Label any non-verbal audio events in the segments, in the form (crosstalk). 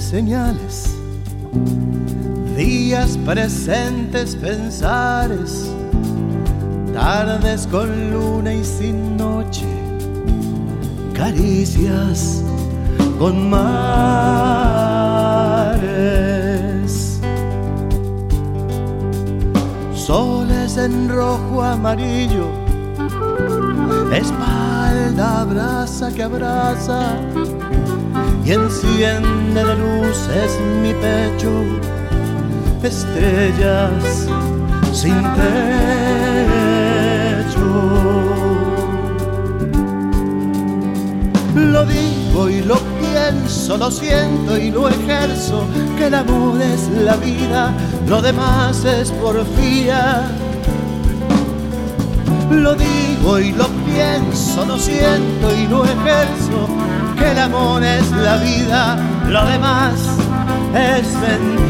Señales, días presentes pensares, tardes con luna y sin noche, caricias con mares, soles en rojo amarillo, espalda abraza que abraza y enciende de luces mi pecho, estrellas sin techo. Lo digo y lo pienso, lo siento y lo ejerzo, que el amor es la vida, lo demás es porfía. Lo digo y lo pienso, lo siento y lo ejerzo, que el amor es la vida, lo demás es mentira.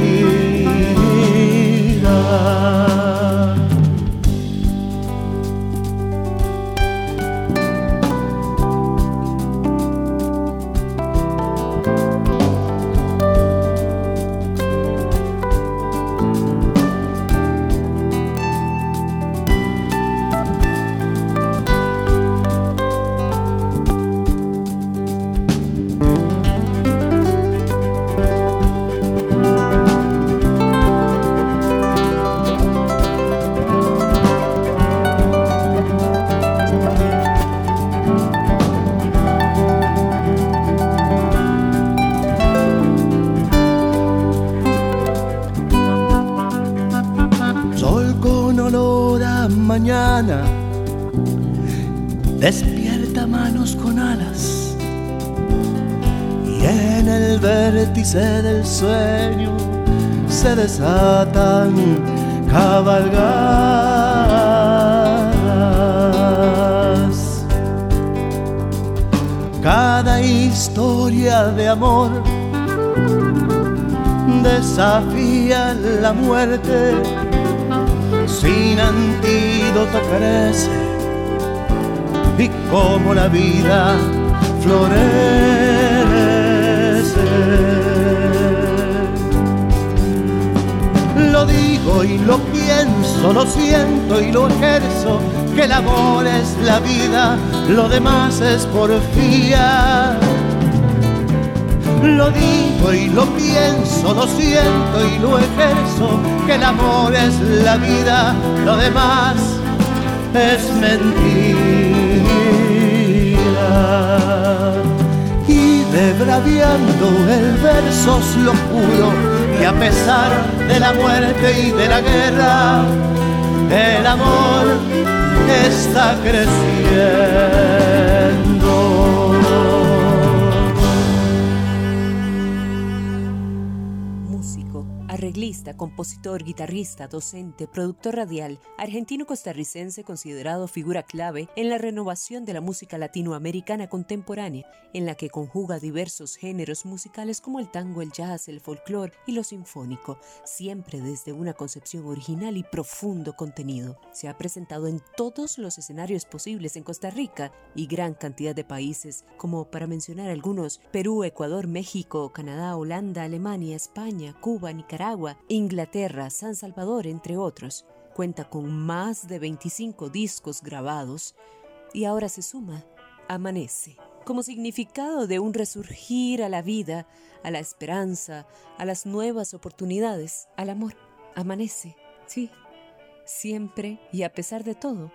Se desatan cabalgadas. Cada historia de amor desafía la muerte sin antídoto crece y como la vida florece. Digo y lo pienso, lo siento y lo ejerzo, que el amor es la vida, lo demás es porfía. Lo digo y lo pienso, lo siento y lo ejerzo, que el amor es la vida, lo demás es mentira. Y debraviando el verso lo juro, que a pesar de la muerte y de la guerra, el amor está creciendo. Arreglista, compositor, guitarrista, docente, productor radial, argentino-costarricense considerado figura clave en la renovación de la música latinoamericana contemporánea, en la que conjuga diversos géneros musicales como el tango, el jazz, el folclore y lo sinfónico, siempre desde una concepción original y profundo contenido. Se ha presentado en todos los escenarios posibles en Costa Rica y gran cantidad de países, como para mencionar algunos, Perú, Ecuador, México, Canadá, Holanda, Alemania, España, Cuba, Nicaragua, Inglaterra, San Salvador, entre otros. Cuenta con más de 25 discos grabados y ahora se suma Amanece. como significado de un resurgir a la vida, a la esperanza, a las nuevas oportunidades, al amor. Amanece, sí, siempre y a pesar de todo,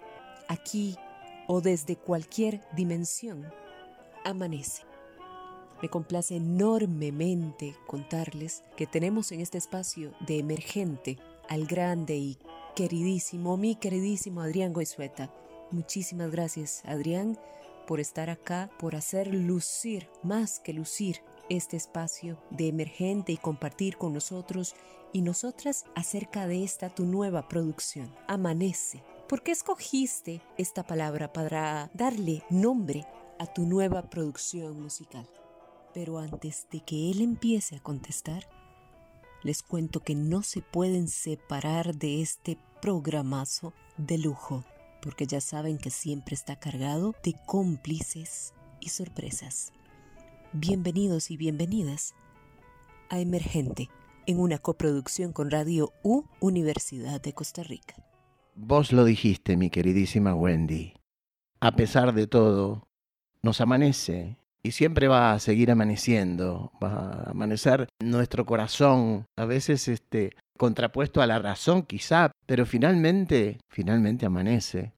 aquí o desde cualquier dimensión, amanece. Me complace enormemente contarles que tenemos en este espacio de emergente al grande y queridísimo, mi queridísimo Adrián Goizueta. Muchísimas gracias, Adrián, por estar acá, por hacer lucir, más que lucir, este espacio de emergente y compartir con nosotros y nosotras acerca de esta tu nueva producción, Amanece. ¿Por qué escogiste esta palabra para darle nombre a tu nueva producción musical? Pero antes de que él empiece a contestar, les cuento que no se pueden separar de este programazo de lujo, porque ya saben que siempre está cargado de cómplices y sorpresas. Bienvenidos y bienvenidas a Emergente, en una coproducción con Radio U Universidad de Costa Rica. Vos lo dijiste, mi queridísima Wendy. A pesar de todo, nos amanece y siempre va a seguir amaneciendo, va a amanecer nuestro corazón, a veces este contrapuesto a la razón quizá, pero finalmente, finalmente amanece.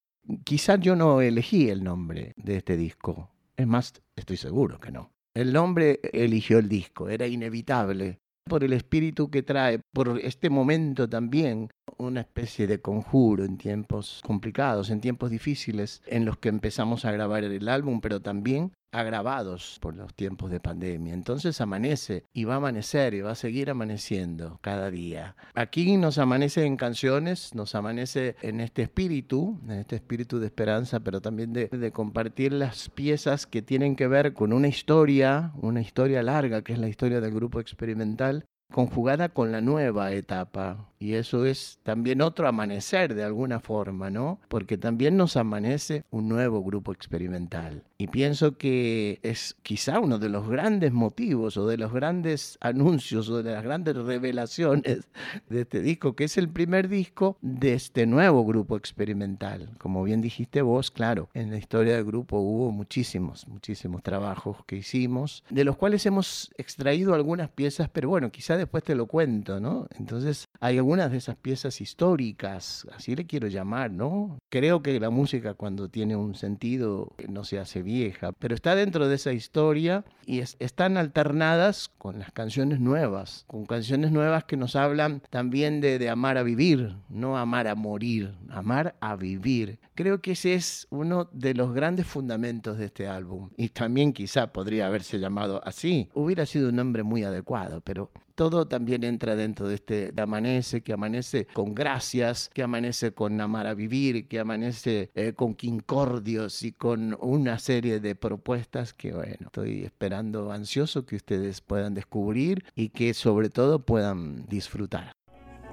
Quizá yo no elegí el nombre de este disco, es más, estoy seguro que no. El nombre eligió el disco, era inevitable por el espíritu que trae, por este momento también, una especie de conjuro en tiempos complicados, en tiempos difíciles, en los que empezamos a grabar el álbum, pero también agravados por los tiempos de pandemia. Entonces amanece y va a amanecer y va a seguir amaneciendo cada día. Aquí nos amanece en canciones, nos amanece en este espíritu, en este espíritu de esperanza, pero también de, de compartir las piezas que tienen que ver con una historia, una historia larga, que es la historia del grupo experimental, conjugada con la nueva etapa. Y eso es también otro amanecer de alguna forma, ¿no? Porque también nos amanece un nuevo grupo experimental. Y pienso que es quizá uno de los grandes motivos o de los grandes anuncios o de las grandes revelaciones de este disco, que es el primer disco de este nuevo grupo experimental. Como bien dijiste vos, claro, en la historia del grupo hubo muchísimos, muchísimos trabajos que hicimos, de los cuales hemos extraído algunas piezas, pero bueno, quizá después te lo cuento, ¿no? Entonces hay algunas de esas piezas históricas, así le quiero llamar, ¿no? Creo que la música cuando tiene un sentido no se hace vieja, pero está dentro de esa historia y están alternadas con las canciones nuevas, con canciones nuevas que nos hablan también de, de amar a vivir, no amar a morir, amar a vivir. Creo que ese es uno de los grandes fundamentos de este álbum y también quizá podría haberse llamado así. Hubiera sido un nombre muy adecuado, pero todo también entra dentro de este amanece, que amanece con gracias, que amanece con amar a vivir, que amanece eh, con quincordios y con una serie de propuestas que, bueno, estoy esperando ansioso que ustedes puedan descubrir y que sobre todo puedan disfrutar.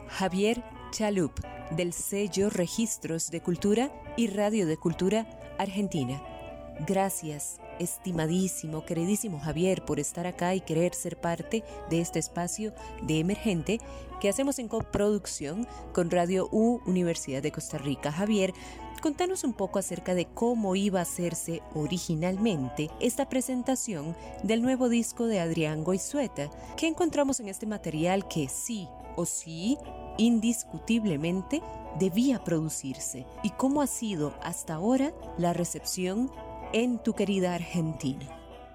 Javier Chalup, del sello Registros de Cultura y Radio de Cultura Argentina. Gracias estimadísimo, queridísimo Javier, por estar acá y querer ser parte de este espacio de emergente que hacemos en coproducción con Radio U Universidad de Costa Rica. Javier, contanos un poco acerca de cómo iba a hacerse originalmente esta presentación del nuevo disco de Adrián Goizueta. ¿Qué encontramos en este material que sí o sí, indiscutiblemente, debía producirse? ¿Y cómo ha sido hasta ahora la recepción en tu querida Argentina.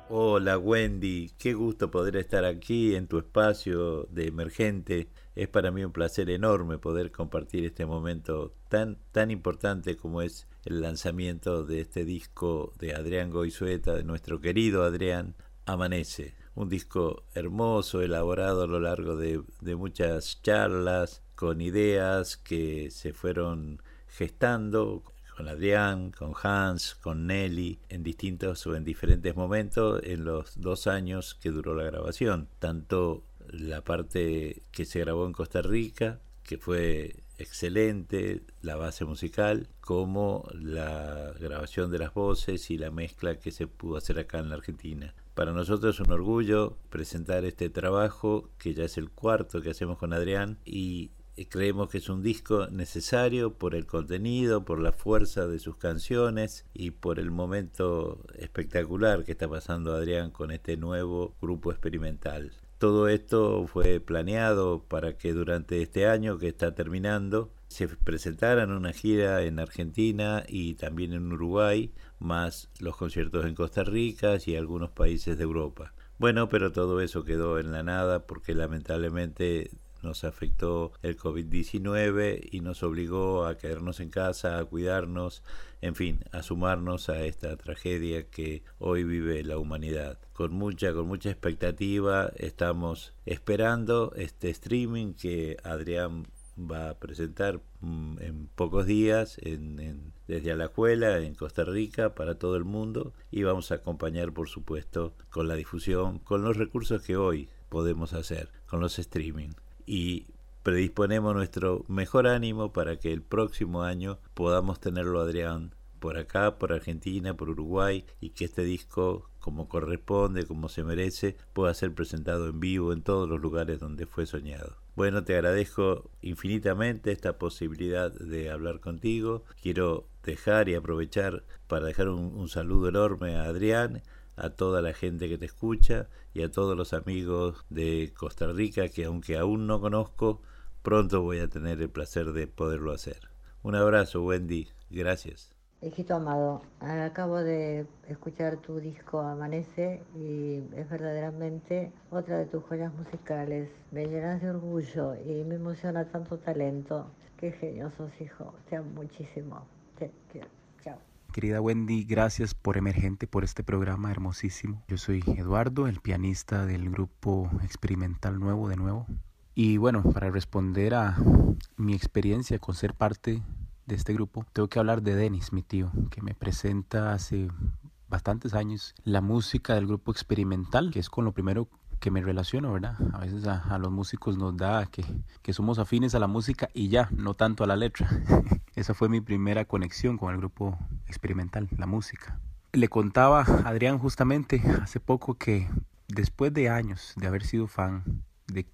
Hola Wendy, qué gusto poder estar aquí en tu espacio de emergente. Es para mí un placer enorme poder compartir este momento tan, tan importante como es el lanzamiento de este disco de Adrián Goizueta, de nuestro querido Adrián, Amanece. Un disco hermoso, elaborado a lo largo de, de muchas charlas, con ideas que se fueron gestando con Adrián, con Hans, con Nelly, en distintos o en diferentes momentos en los dos años que duró la grabación. Tanto la parte que se grabó en Costa Rica, que fue excelente, la base musical, como la grabación de las voces y la mezcla que se pudo hacer acá en la Argentina. Para nosotros es un orgullo presentar este trabajo, que ya es el cuarto que hacemos con Adrián, y creemos que es un disco necesario por el contenido, por la fuerza de sus canciones y por el momento espectacular que está pasando Adrián con este nuevo grupo experimental. Todo esto fue planeado para que durante este año que está terminando se presentaran una gira en Argentina y también en Uruguay, más los conciertos en Costa Rica y algunos países de Europa. Bueno, pero todo eso quedó en la nada porque lamentablemente nos afectó el COVID-19 y nos obligó a quedarnos en casa, a cuidarnos, en fin, a sumarnos a esta tragedia que hoy vive la humanidad. Con mucha, con mucha expectativa estamos esperando este streaming que Adrián va a presentar mm, en pocos días en, desde Alajuela, en Costa Rica, para todo el mundo y vamos a acompañar, por supuesto, con la difusión, con los recursos que hoy podemos hacer, con los streaming. Y predisponemos nuestro mejor ánimo para que el próximo año podamos tenerlo, Adrián, por acá, por Argentina, por Uruguay, y que este disco, como corresponde, como se merece, pueda ser presentado en vivo en todos los lugares donde fue soñado. Bueno, te agradezco infinitamente esta posibilidad de hablar contigo. Quiero dejar y aprovechar para dejar un, saludo enorme a Adrián, a toda la gente que te escucha y a todos los amigos de Costa Rica que aunque aún no conozco, pronto voy a tener el placer de poderlo hacer. Un abrazo, Wendy. Gracias. Hijito amado, acabo de escuchar tu disco Amanece y es verdaderamente otra de tus joyas musicales. Me llenas de orgullo y me emociona tanto talento. Qué genio sos, hijo. Te amo muchísimo. Te quiero. Chao. Querida Wendy, gracias por Emergente, por este programa hermosísimo. Yo soy Eduardo, el pianista del grupo experimental nuevo de nuevo. Y bueno, para responder a mi experiencia con ser parte de este grupo, tengo que hablar de Denis, mi tío, que me presenta hace bastantes años la música del grupo experimental, que es con lo primero que me relaciono, ¿verdad? A veces a, los músicos nos da que, que, somos afines a la música y ya, no tanto a la letra. (laughs) Esa fue mi primera conexión con el grupo experimental, la música. Le contaba a Adrián justamente hace poco que después de años de haber sido fan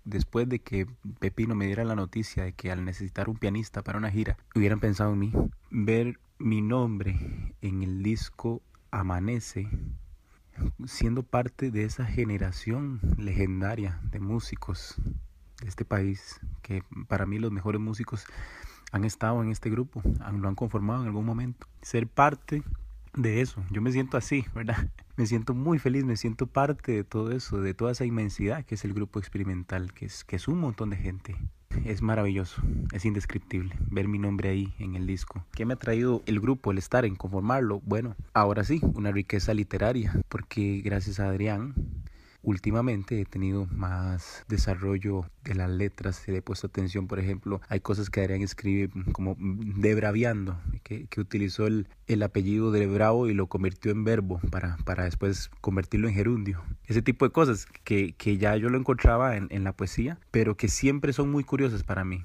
después de que Pepino me diera la noticia de que al necesitar un pianista para una gira, hubieran pensado en mí, ver mi nombre en el disco Amanece, siendo parte de esa generación legendaria de músicos de este país, que para mí los mejores músicos han estado en este grupo, lo han conformado en algún momento. Ser parte de eso. Yo me siento así, ¿verdad? (laughs) Me siento muy feliz, me siento parte de todo eso, de toda esa inmensidad que es el grupo experimental, que es, que es un montón de gente. Es maravilloso, es indescriptible ver mi nombre ahí en el disco. ¿Qué me ha traído el grupo, el estar en conformarlo? Bueno, ahora sí, una riqueza literaria, porque gracias a Adrián últimamente he tenido más desarrollo de las letras, he puesto atención, por ejemplo, hay cosas que Adrián escribe como debraviando, que, que utilizó el, el apellido de Bravo y lo convirtió en verbo para, para después convertirlo en gerundio. Ese tipo de cosas que, que ya yo lo encontraba en, la poesía, pero que siempre son muy curiosas para mí.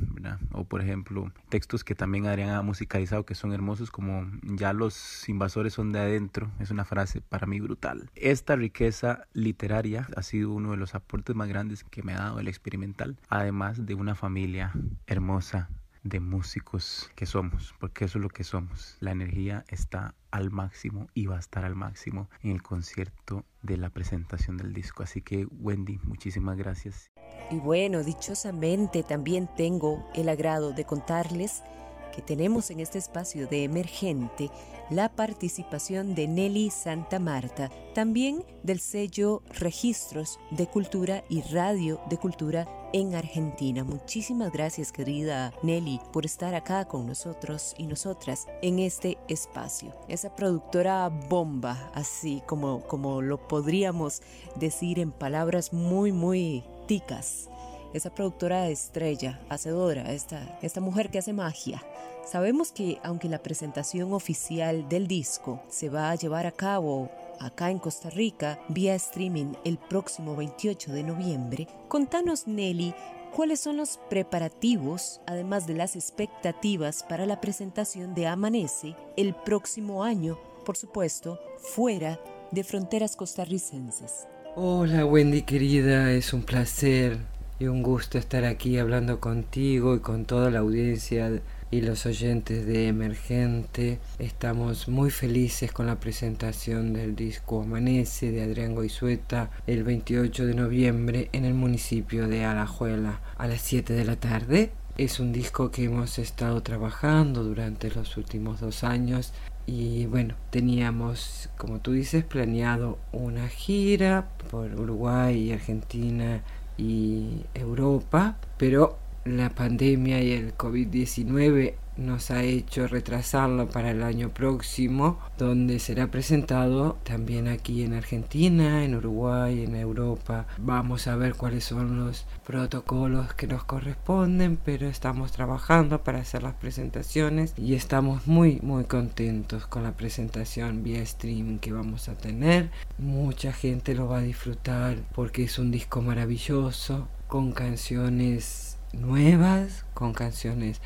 O por ejemplo, textos que también Adrián ha musicalizado que son hermosos como ya los invasores son de adentro, es una frase para mí brutal. Esta riqueza literaria ha sido uno de los aportes más grandes que me ha dado el experimental, además de una familia hermosa de músicos que somos, porque eso es lo que somos. La energía está al máximo y va a estar al máximo en el concierto de la presentación del disco. Así que Wendy, muchísimas gracias. Y bueno, dichosamente también tengo el agrado de contarles que tenemos en este espacio de emergente la participación de Nelly Santa Marta, también del sello Registros de Cultura y Radio de Cultura en Argentina. Muchísimas gracias querida Nelly por estar acá con nosotros y nosotras en este espacio. Esa productora bomba, así como, como lo podríamos decir en palabras muy, muy ticas esa productora estrella, hacedora, esta, esta mujer que hace magia. Sabemos que aunque la presentación oficial del disco se va a llevar a cabo acá en Costa Rica vía streaming el próximo 28 de noviembre, contanos Nelly cuáles son los preparativos, además de las expectativas para la presentación de Amanece el próximo año, por supuesto, fuera de fronteras costarricenses. Hola Wendy querida, es un placer y un gusto estar aquí hablando contigo y con toda la audiencia y los oyentes de Emergente. Estamos muy felices con la presentación del disco Amanece de Adrián Goizueta el 28 de noviembre en el municipio de Alajuela a las 7 de la tarde. Es un disco que hemos estado trabajando durante los últimos dos años y bueno, teníamos, como tú dices, planeado una gira por Uruguay y Argentina y Europa, pero la pandemia y el COVID-19 nos ha hecho retrasarlo para el año próximo, donde será presentado también aquí en Argentina, en Uruguay, en Europa. Vamos a ver cuáles son los protocolos que nos corresponden, pero estamos trabajando para hacer las presentaciones y estamos muy muy contentos con la presentación vía streaming que vamos a tener. Mucha gente lo va a disfrutar porque es un disco maravilloso con canciones nuevas, con canciones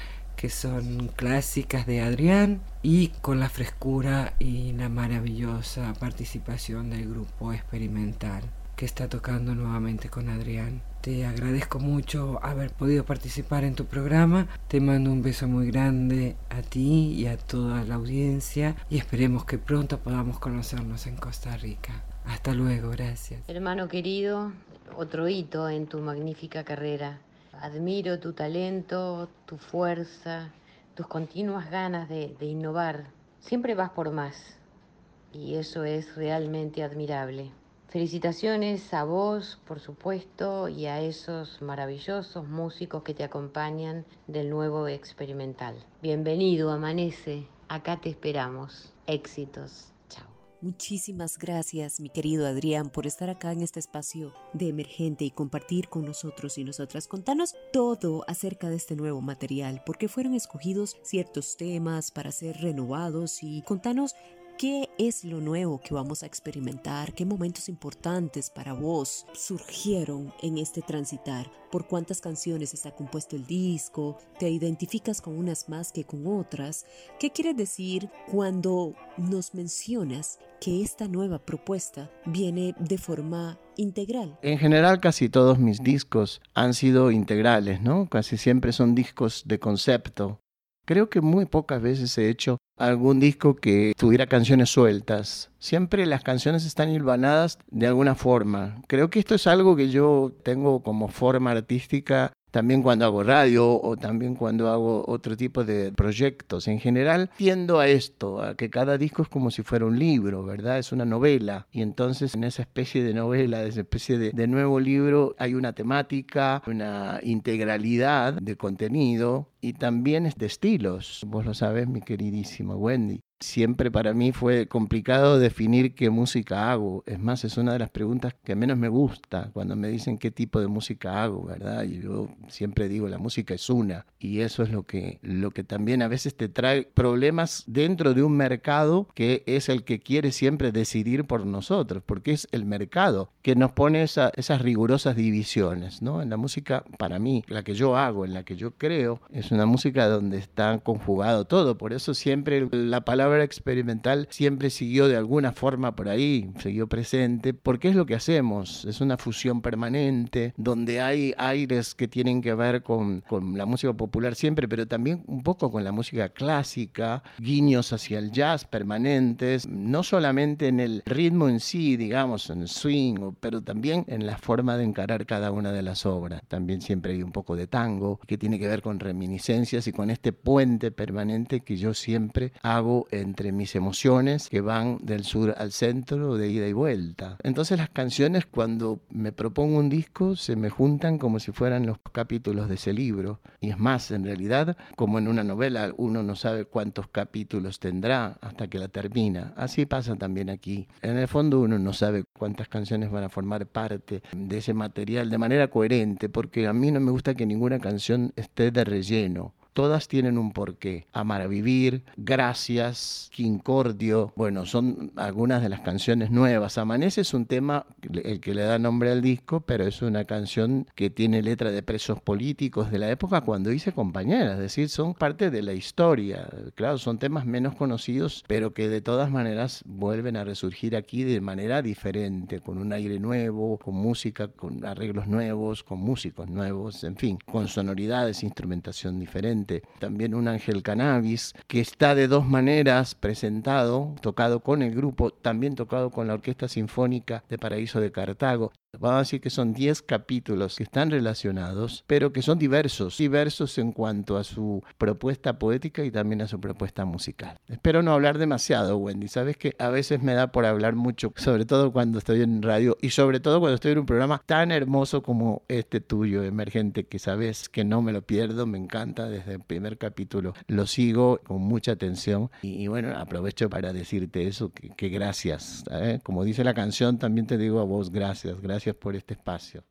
que son clásicas de Adrián y con la frescura y la maravillosa participación del grupo experimental que está tocando nuevamente con Adrián. Te agradezco mucho haber podido participar en tu programa. Te mando un beso muy grande a ti y a toda la audiencia y esperemos que pronto podamos conocernos en Costa Rica. Hasta luego, gracias. Hermano querido, otro hito en tu magnífica carrera. Admiro tu talento, tu fuerza, tus continuas ganas de, innovar. Siempre vas por más y eso es realmente admirable. Felicitaciones a vos, por supuesto, y a esos maravillosos músicos que te acompañan del nuevo experimental. Bienvenido, amanece. Acá te esperamos. Éxitos. Muchísimas gracias, mi querido Adrián, por estar acá en este espacio de emergente y compartir con nosotros y nosotras. Contanos todo acerca de este nuevo material, porque fueron escogidos ciertos temas para ser renovados y contanos ¿Qué es lo nuevo que vamos a experimentar? ¿Qué momentos importantes para vos surgieron en este transitar? ¿Por cuántas canciones está compuesto el disco? ¿Te identificas con unas más que con otras? ¿Qué quieres decir cuando nos mencionas que esta nueva propuesta viene de forma integral? En general casi todos mis discos han sido integrales, ¿no? Casi siempre son discos de concepto. Creo que muy pocas veces he hecho algún disco que tuviera canciones sueltas. Siempre las canciones están hilvanadas de alguna forma. Creo que esto es algo que yo tengo como forma artística también cuando hago radio o también cuando hago otro tipo de proyectos. En general tiendo a esto, a que cada disco es como si fuera un libro, ¿verdad? Es una novela. Y entonces en esa especie de novela, esa especie de, nuevo libro, hay una temática, una integralidad de contenido y también de estilos. Vos lo sabes, mi queridísima Wendy siempre para mí fue complicado definir qué música hago. Es más, es una de las preguntas que menos me gusta cuando me dicen qué tipo de música hago, ¿verdad? Y yo siempre digo, la música es una. Y eso es lo que, lo que también a veces te trae problemas dentro de un mercado que es el que quiere siempre decidir por nosotros, porque es el mercado que nos pone esas rigurosas divisiones, ¿no? En la música, para mí, la que yo hago, en la que yo creo, es una música donde está conjugado todo. Por eso siempre la palabra experimental siempre siguió de alguna forma por ahí, siguió presente, porque es lo que hacemos, es una fusión permanente, donde hay aires que tienen que ver con, con la música popular siempre, pero también un poco con la música clásica, guiños hacia el jazz permanentes, no solamente en el ritmo en sí, digamos, en el swing, pero también en la forma de encarar cada una de las obras. También siempre hay un poco de tango, que tiene que ver con reminiscencias y con este puente permanente que yo siempre hago entre mis emociones que van del sur al centro de ida y vuelta. Entonces las canciones cuando me propongo un disco se me juntan como si fueran los capítulos de ese libro. Y es más, en realidad, como en una novela, uno no sabe cuántos capítulos tendrá hasta que la termina. Así pasa también aquí. En el fondo uno no sabe cuántas canciones van a formar parte de ese material de manera coherente, porque a mí no me gusta que ninguna canción esté de relleno todas tienen un porqué. Amar a vivir, Gracias, Quincordio, bueno, son algunas de las canciones nuevas. Amanece es un tema, el que le da nombre al disco, pero es una canción que tiene letra de presos políticos de la época cuando hice compañeras, es decir, son parte de la historia. Claro, son temas menos conocidos, pero que de todas maneras vuelven a resurgir aquí de manera diferente, con un aire nuevo, con música, con arreglos nuevos, con músicos nuevos, en fin, con sonoridades, instrumentación diferente. También un ángel cannabis que está de dos maneras presentado, tocado con el grupo, también tocado con la Orquesta Sinfónica de Paraíso de Cartago. Vamos a decir que son 10 capítulos que están relacionados, pero que son diversos, diversos en cuanto a su propuesta poética y también a su propuesta musical. Espero no hablar demasiado, Wendy. Sabes que a veces me da por hablar mucho, sobre todo cuando estoy en radio y sobre todo cuando estoy en un programa tan hermoso como este tuyo, emergente, que sabes que no me lo pierdo, me encanta desde el primer capítulo. Lo sigo con mucha atención y, bueno, aprovecho para decirte eso, que, gracias. ¿eh? Como dice la canción, también te digo a vos gracias, gracias Gracias por este espacio.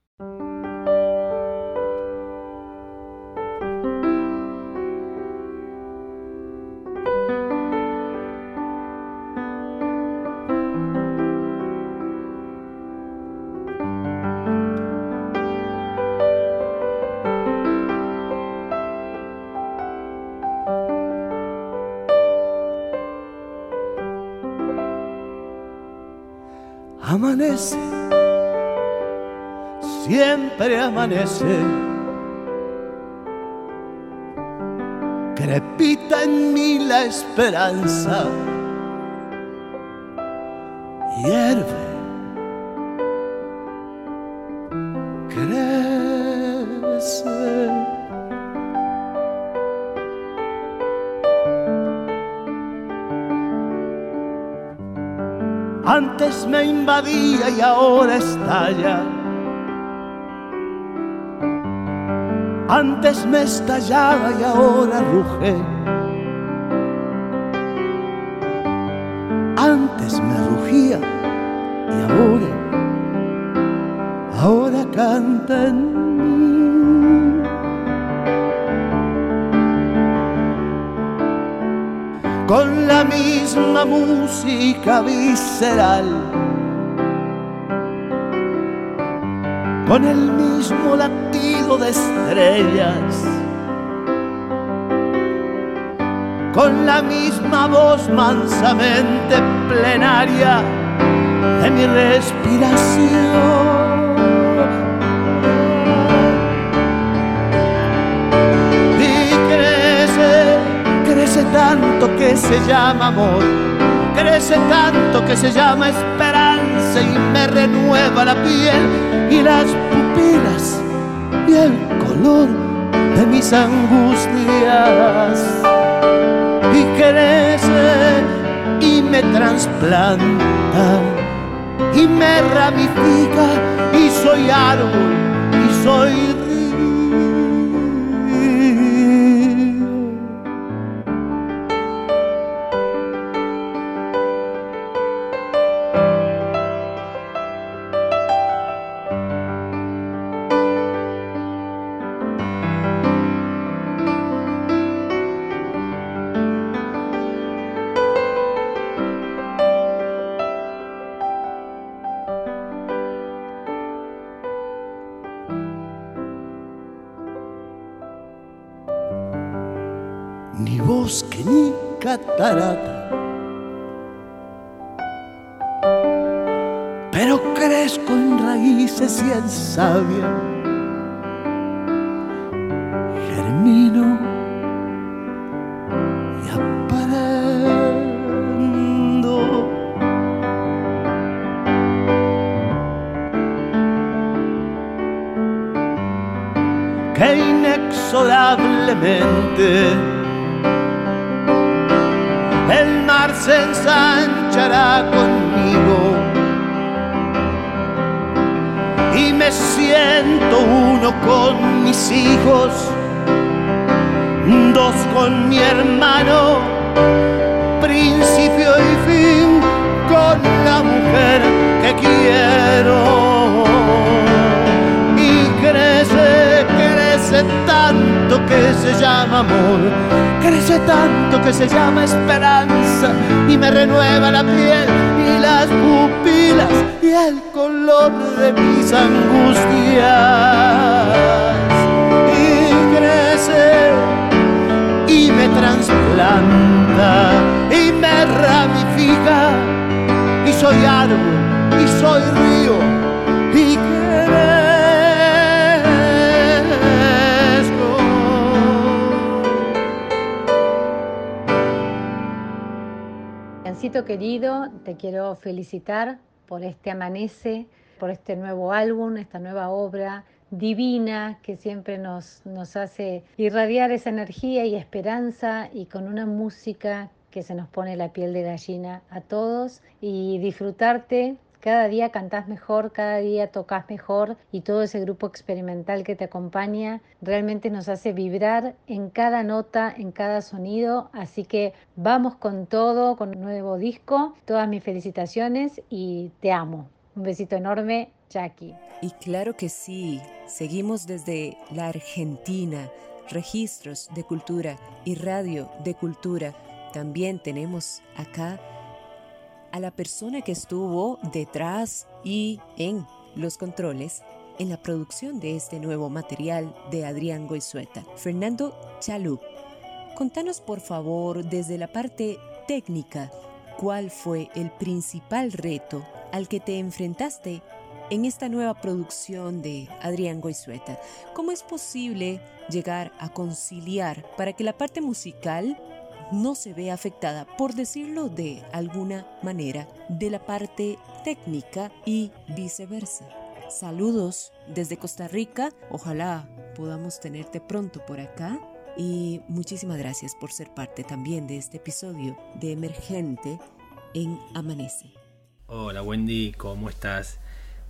Crepita en mí la esperanza, hierve. Antes me invadía y ahora estalla Antes me estallaba y ahora ruge. Antes me rugía y ahora, ahora canta en mí. Con la misma música visceral con el mismo latido de estrellas, con la misma voz mansamente plenaria de mi respiración. Y crece, crece tanto que se llama amor, crece tanto que se llama esperanza y me renueva la piel y las pupilas y el color de mis angustias. Y crece y me trasplanta y me ramifica. Y soy árbol y soy hijos, dos con mi hermano, principio y fin con la mujer que quiero. Y crece, crece tanto que se llama amor, crece tanto que se llama esperanza y me renueva la piel y las pupilas y el color de mis angustias. Y me trasplanta y me ramifica. Y soy árbol y soy río y querido, te quiero felicitar por este amanece, por este nuevo álbum, esta nueva obra divina que siempre nos, nos hace irradiar esa energía y esperanza y con una música que se nos pone la piel de gallina a todos y disfrutarte cada día cantás mejor, cada día tocas mejor y todo ese grupo experimental que te acompaña realmente nos hace vibrar en cada nota, en cada sonido. Así que vamos con todo, con un nuevo disco. Todas mis felicitaciones y te amo. Un besito enorme, Jackie. Y claro que sí, seguimos desde la Argentina, registros de cultura y radio de cultura. También tenemos acá a la persona que estuvo detrás y en los controles en la producción de este nuevo material de Adrián Goizueta, Fernando Chalup. Contanos por favor desde la parte técnica cuál fue el principal reto al que te enfrentaste en esta nueva producción de Adrián Goizueta. ¿Cómo es posible llegar a conciliar para que la parte musical no se ve afectada, por decirlo de alguna manera, de la parte técnica y viceversa. Saludos desde Costa Rica, ojalá podamos tenerte pronto por acá y muchísimas gracias por ser parte también de este episodio de Emergente en Amanece. Hola Wendy, ¿cómo estás?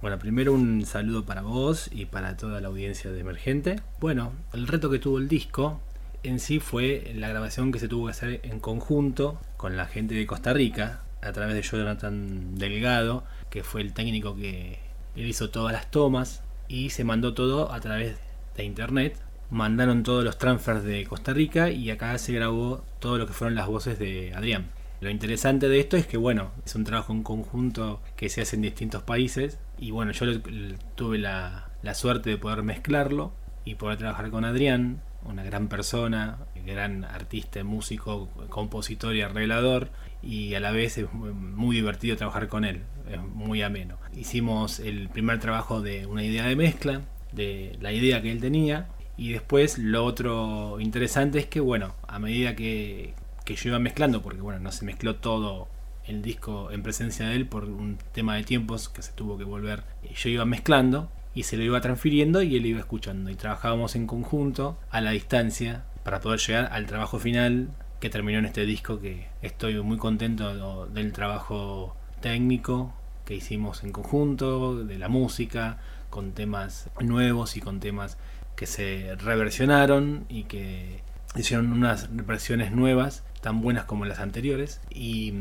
Bueno, primero un saludo para vos y para toda la audiencia de Emergente. Bueno, el reto que tuvo el disco en sí fue la grabación que se tuvo que hacer en conjunto con la gente de Costa Rica, a través de Jonathan Delgado, que fue el técnico que hizo todas las tomas, y se mandó todo a través de internet. Mandaron todos los transfers de Costa Rica y acá se grabó todo lo que fueron las voces de Adrián. Lo interesante de esto es que, bueno, es un trabajo en conjunto que se hace en distintos países. Y bueno, yo tuve la, la suerte de poder mezclarlo y poder trabajar con Adrián, una gran persona, gran artista, músico, compositor y arreglador, y a la vez es muy divertido trabajar con él, es muy ameno. Hicimos el primer trabajo de una idea de mezcla, de la idea que él tenía, y después lo otro interesante es que, bueno, a medida que, que yo iba mezclando, porque bueno, no se mezcló todo el disco en presencia de él por un tema de tiempos que se tuvo que volver, yo iba mezclando y se lo iba transfiriendo y él iba escuchando. Y trabajábamos en conjunto, a la distancia, para poder llegar al trabajo final que terminó en este disco que estoy muy contento del trabajo técnico que hicimos en conjunto, de la música, con temas nuevos y con temas que se reversionaron y que hicieron unas versiones nuevas tan buenas como las anteriores y,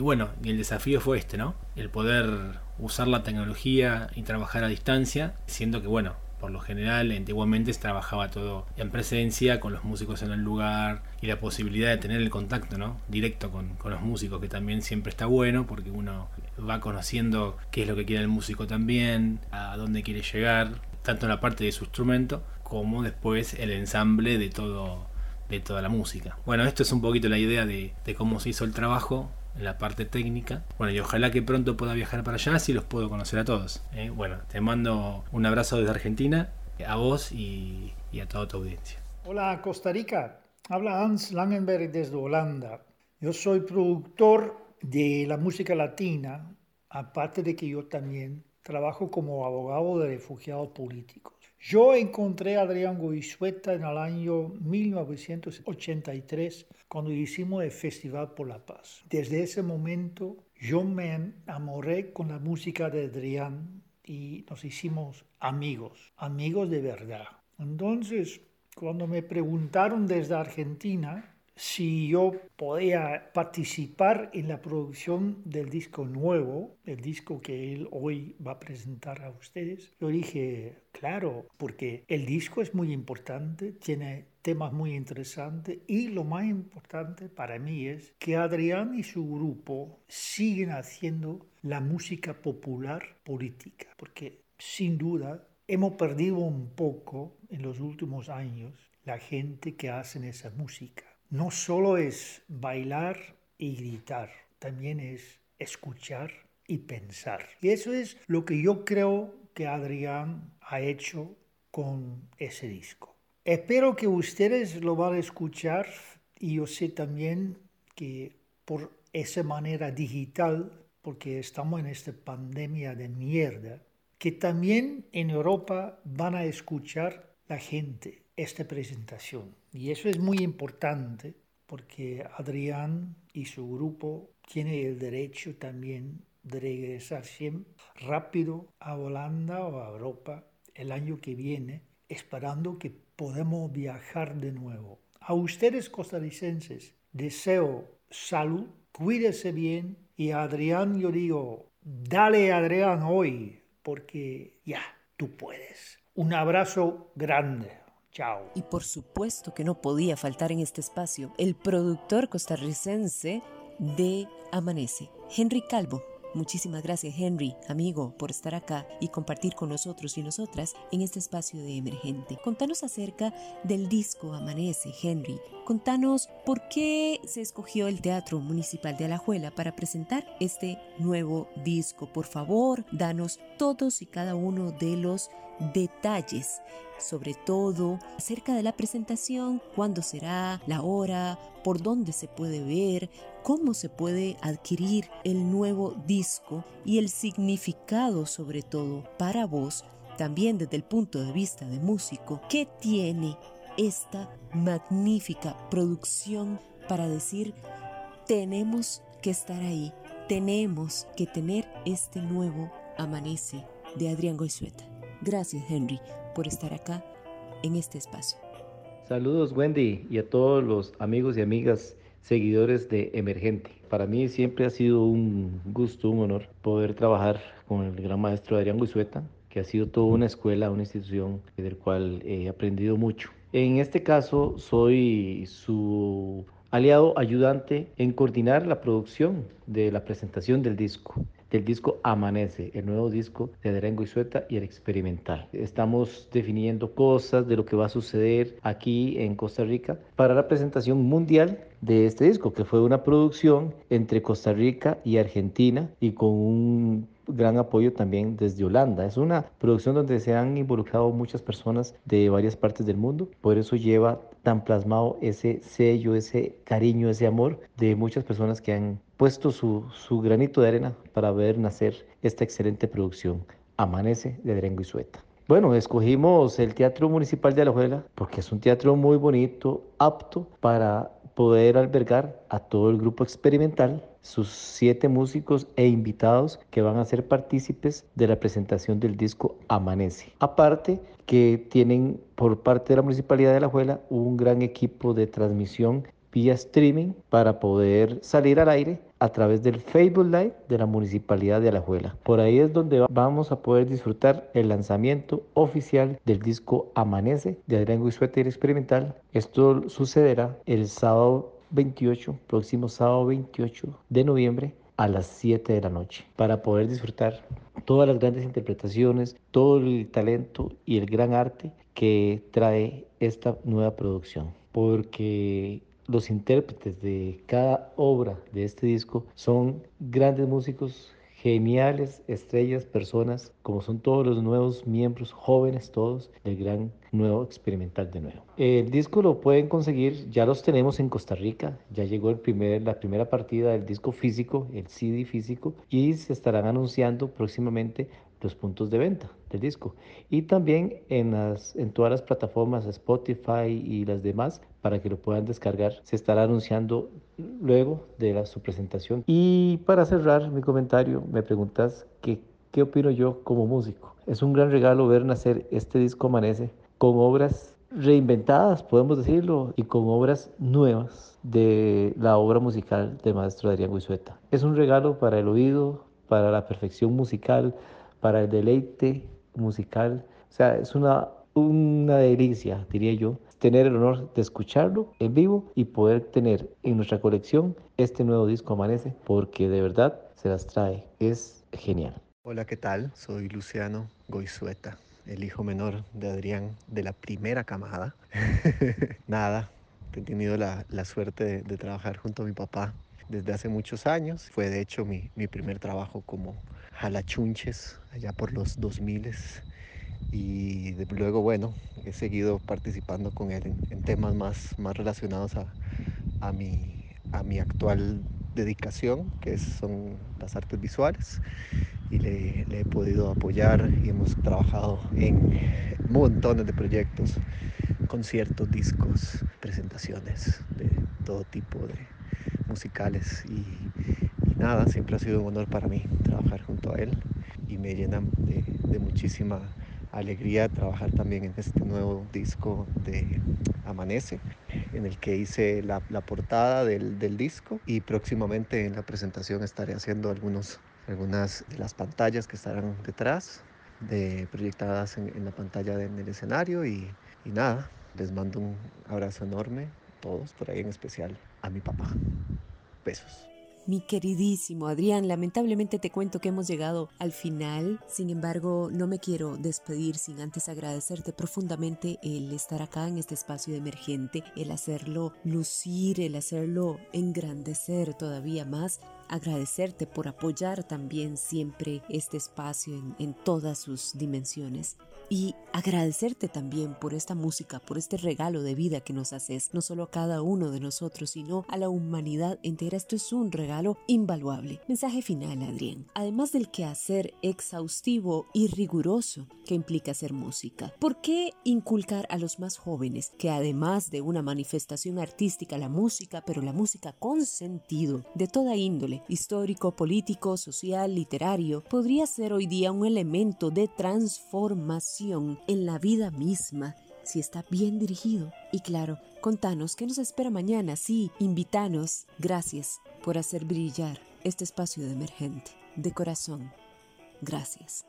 bueno, y el desafío fue este, ¿no? El poder usar la tecnología y trabajar a distancia, siendo que, bueno, por lo general, antiguamente se trabajaba todo en presencia, con los músicos en el lugar y la posibilidad de tener el contacto ¿no? directo con, con, los músicos, que también siempre está bueno porque uno va conociendo qué es lo que quiere el músico también, a dónde quiere llegar, tanto en la parte de su instrumento como después el ensamble de todo de toda la música. Bueno, esto es un poquito la idea de, cómo se hizo el trabajo en la parte técnica. Bueno, y ojalá que pronto pueda viajar para allá, así los puedo conocer a todos. ¿eh? Bueno, te mando un abrazo desde Argentina, a vos y, y a toda tu audiencia. Hola Costa Rica, habla Hans Langenberg desde Holanda. Yo soy productor de la música latina, aparte de que yo también trabajo como abogado de refugiados políticos. Yo encontré a Adrián Goizueta en el año 1983 cuando hicimos el Festival por la Paz. Desde ese momento yo me enamoré con la música de Adrián y nos hicimos amigos, amigos de verdad. Entonces, cuando me preguntaron desde Argentina si yo podía participar en la producción del disco nuevo, el disco que él hoy va a presentar a ustedes. Yo dije, claro, porque el disco es muy importante, tiene temas muy interesantes y lo más importante para mí es que Adrián y su grupo siguen haciendo la música popular política, porque sin duda hemos perdido un poco en los últimos años la gente que hace esa música. No solo es bailar y gritar, también es escuchar y pensar. Y eso es lo que yo creo que Adrián ha hecho con ese disco. Espero que ustedes lo van a escuchar y yo sé también que por esa manera digital, porque estamos en esta pandemia de mierda, que también en Europa van a escuchar la gente esta presentación. Y eso es muy importante porque Adrián y su grupo tienen el derecho también de regresar siempre rápido a Holanda o a Europa el año que viene, esperando que podamos viajar de nuevo. A ustedes costarricenses deseo salud, cuídese bien y a Adrián yo digo, dale Adrián hoy, porque ya, tú puedes. Un abrazo grande. Y por supuesto que no podía faltar en este espacio el productor costarricense de Amanece, Henry Calvo. Muchísimas gracias Henry, amigo, por estar acá y compartir con nosotros y nosotras en este espacio de Emergente. Contanos acerca del disco Amanece, Henry. Contanos por qué se escogió el Teatro Municipal de Alajuela para presentar este nuevo disco. Por favor, danos todos y cada uno de los detalles, sobre todo acerca de la presentación, cuándo será, la hora, por dónde se puede ver, cómo se puede adquirir el nuevo disco y el significado sobre todo para vos, también desde el punto de vista de músico, ¿qué tiene esta magnífica producción para decir tenemos que estar ahí, tenemos que tener este nuevo amanece de Adrián Goizueta? Gracias, Henry, por estar acá en este espacio. Saludos, Wendy, y a todos los amigos y amigas seguidores de Emergente. Para mí siempre ha sido un gusto, un honor poder trabajar con el gran maestro Adrián Guisueta, que ha sido toda una escuela, una institución del cual he aprendido mucho. En este caso soy su aliado ayudante en coordinar la producción de la presentación del disco del disco Amanece, el nuevo disco de Derengo y Sueta y el experimental. Estamos definiendo cosas de lo que va a suceder aquí en Costa Rica para la presentación mundial de este disco, que fue una producción entre Costa Rica y Argentina y con un gran apoyo también desde Holanda. Es una producción donde se han involucrado muchas personas de varias partes del mundo, por eso lleva tan plasmado ese sello, ese cariño, ese amor de muchas personas que han puesto su, su granito de arena para ver nacer esta excelente producción, Amanece de Drengo y Sueta. Bueno, escogimos el Teatro Municipal de Alajuela porque es un teatro muy bonito, apto para poder albergar a todo el grupo experimental, sus siete músicos e invitados que van a ser partícipes de la presentación del disco Amanece. Aparte que tienen por parte de la Municipalidad de Alajuela un gran equipo de transmisión vía streaming para poder salir al aire a través del Facebook Live de la Municipalidad de Alajuela. Por ahí es donde vamos a poder disfrutar el lanzamiento oficial del disco Amanece de Adrián Guisueta Experimental. Esto sucederá el sábado 28, próximo sábado 28 de noviembre a las 7 de la noche para poder disfrutar todas las grandes interpretaciones, todo el talento y el gran arte que trae esta nueva producción. Porque los intérpretes de cada obra de este disco son grandes músicos, geniales estrellas, personas, como son todos los nuevos miembros, jóvenes todos, del gran nuevo experimental de nuevo. El disco lo pueden conseguir, ya los tenemos en Costa Rica, ya llegó el primer, la primera partida del disco físico, el CD físico, y se estarán anunciando próximamente los puntos de venta del disco. Y también en, las, en todas las plataformas Spotify y las demás para que lo puedan descargar. Se estará anunciando luego de la, su presentación. Y para cerrar mi comentario, me preguntas que, qué opino yo como músico. Es un gran regalo ver nacer este disco Amanece con obras reinventadas, podemos decirlo, y con obras nuevas de la obra musical del maestro Adrián Guisueta. Es un regalo para el oído, para la perfección musical, para el deleite musical. O sea, es una, una delicia, diría yo, tener el honor de escucharlo en vivo y poder tener en nuestra colección este nuevo disco Amanece, porque de verdad se las trae. Es genial. Hola, ¿qué tal? Soy Luciano Goizueta, el hijo menor de Adrián de la primera camada. (laughs) Nada, he tenido la, la suerte de, de, trabajar junto a mi papá desde hace muchos años. Fue de hecho mi, mi primer trabajo como jalachunches allá por los 2000 y de, luego bueno he seguido participando con él en, en temas más, más relacionados a, a, mi, a mi actual dedicación que son las artes visuales y le, le, he podido apoyar y hemos trabajado en montones de proyectos, conciertos, discos, presentaciones de todo tipo de musicales y, y nada, siempre ha sido un honor para mí trabajar junto a él y me llena de, de muchísima alegría trabajar también en este nuevo disco de Amanece, en el que hice la, la portada del, del, disco y próximamente en la presentación estaré haciendo algunos algunas de las pantallas que estarán detrás, de, proyectadas en, en la pantalla de, en el escenario y, y nada, les mando un abrazo enorme, todos, por ahí en especial a mi papá. Besos. Mi queridísimo Adrián, lamentablemente te cuento que hemos llegado al final, sin embargo no me quiero despedir sin antes agradecerte profundamente el estar acá en este espacio de emergente, el hacerlo lucir, el hacerlo engrandecer todavía más, agradecerte por apoyar también siempre este espacio en todas sus dimensiones y agradecerte también por esta música, por este regalo de vida que nos haces, no solo a cada uno de nosotros, sino a la humanidad entera. Esto es un regalo invaluable. Mensaje final, Adrián. Además del quehacer exhaustivo y riguroso que implica hacer música, ¿por qué inculcar a los más jóvenes que además de una manifestación artística, la música, pero la música con sentido, de toda índole, histórico, político, social, literario, podría ser hoy día un elemento de transformación en la vida misma si está bien dirigido. Y claro, contanos qué nos espera mañana. Sí, invitanos. Gracias por hacer brillar este espacio de emergente. De corazón. Gracias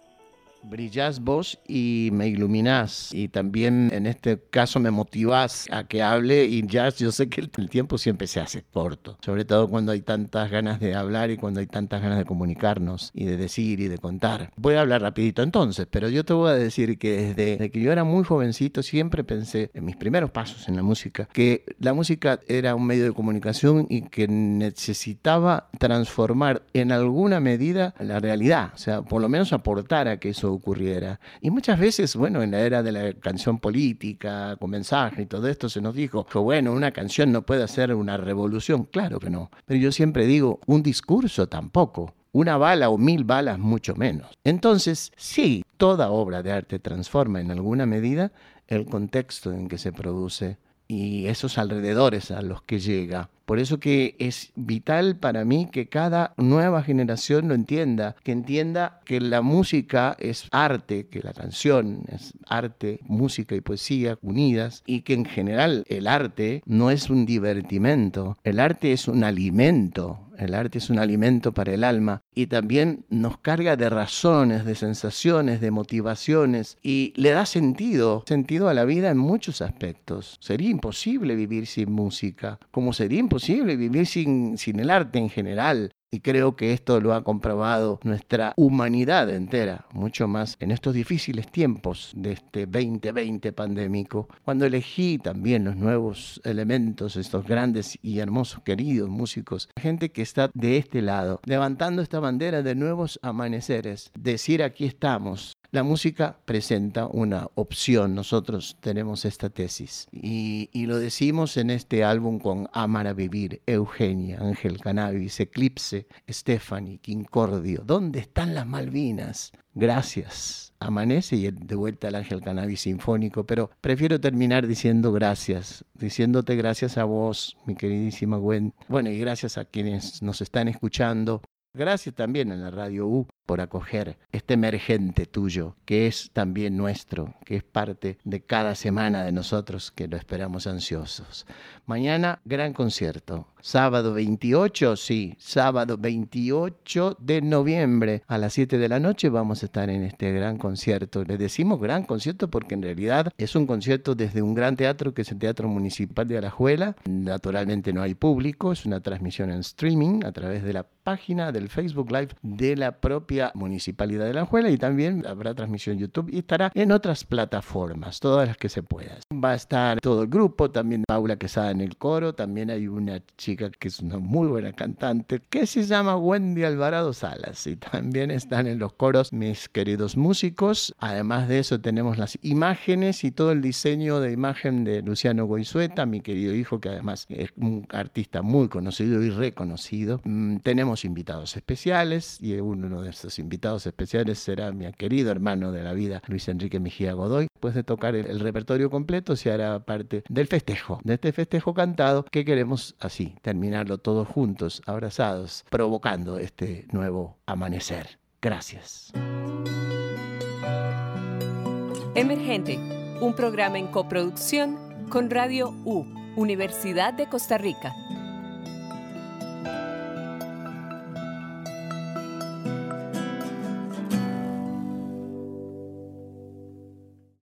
brillás vos y me iluminás y también en este caso me motivás a que hable y ya yo sé que el tiempo siempre se hace corto, sobre todo cuando hay tantas ganas de hablar y cuando hay tantas ganas de comunicarnos y de decir y de contar. Voy a hablar rapidito entonces, pero yo te voy a decir que desde, desde que yo era muy jovencito siempre pensé en mis primeros pasos en la música que la música era un medio de comunicación y que necesitaba transformar en alguna medida la realidad, o sea, por lo menos aportar a que eso ocurriera. Y muchas veces, bueno, en la era de la canción política, con mensaje y todo esto, se nos dijo que, bueno, una canción no puede hacer una revolución. Claro que no. Pero yo siempre digo, un discurso tampoco. Una bala o mil balas mucho menos. Entonces, sí, toda obra de arte transforma en alguna medida el contexto en que se produce y esos alrededores a los que llega. Por eso que es vital para mí que cada nueva generación lo entienda, que entienda que la música es arte, que la canción es arte, música y poesía unidas y que en general el arte no es un divertimento, el arte es un alimento, el arte es un alimento para el alma y también nos carga de razones, de sensaciones, de motivaciones y le da sentido, sentido a la vida en muchos aspectos. Sería imposible vivir sin música, como sería imposible vivir sin, sin el arte en general. Y creo que esto lo ha comprobado nuestra humanidad entera, mucho más en estos difíciles tiempos de este 2020 pandémico, cuando elegí también los nuevos elementos, estos grandes y hermosos, queridos músicos, gente que está de este lado, levantando esta bandera de nuevos amaneceres, decir aquí estamos, la música presenta una opción. Nosotros tenemos esta tesis y, lo decimos en este álbum con Amar a Vivir, Eugenia, Ángel Cannabis, Eclipse, Stephanie, Quincordio. ¿Dónde están las Malvinas? Gracias. Amanece y de vuelta al Ángel Cannabis Sinfónico, pero prefiero terminar diciendo gracias, diciéndote gracias a vos, mi queridísima Gwen. Bueno, y gracias a quienes nos están escuchando Gracias también a la Radio U por acoger este emergente tuyo, que es también nuestro, que es parte de cada semana de nosotros que lo esperamos ansiosos. Mañana, gran concierto. Sábado 28, sí, sábado 28 de noviembre a las 7 de la noche vamos a estar en este gran concierto. Le decimos gran concierto porque en realidad es un concierto desde un gran teatro que es el Teatro Municipal de Alajuela. Naturalmente no hay público, es una transmisión en streaming a través de la página del Facebook Live de la propia Municipalidad de Alajuela y también habrá transmisión YouTube y estará en otras plataformas, todas las que se puedan. Va a estar todo el grupo, también Paula Quesada en el coro, también hay una chica que es una muy buena cantante, que se llama Wendy Alvarado Salas. Y también están en los coros mis queridos músicos. Además de eso tenemos las imágenes y todo el diseño de imagen de Luciano Goizueta, mi querido hijo, que además es un artista muy conocido y reconocido. Mm, tenemos especiales y uno de esos invitados especiales será mi querido hermano de la vida, Luis Enrique Mejía Godoy. Después de tocar el, el repertorio completo, se hará parte del festejo, de este festejo cantado que queremos así terminarlo todos juntos, abrazados, provocando este nuevo amanecer. Gracias. Emergente, un programa en coproducción con Radio U, Universidad de Costa Rica.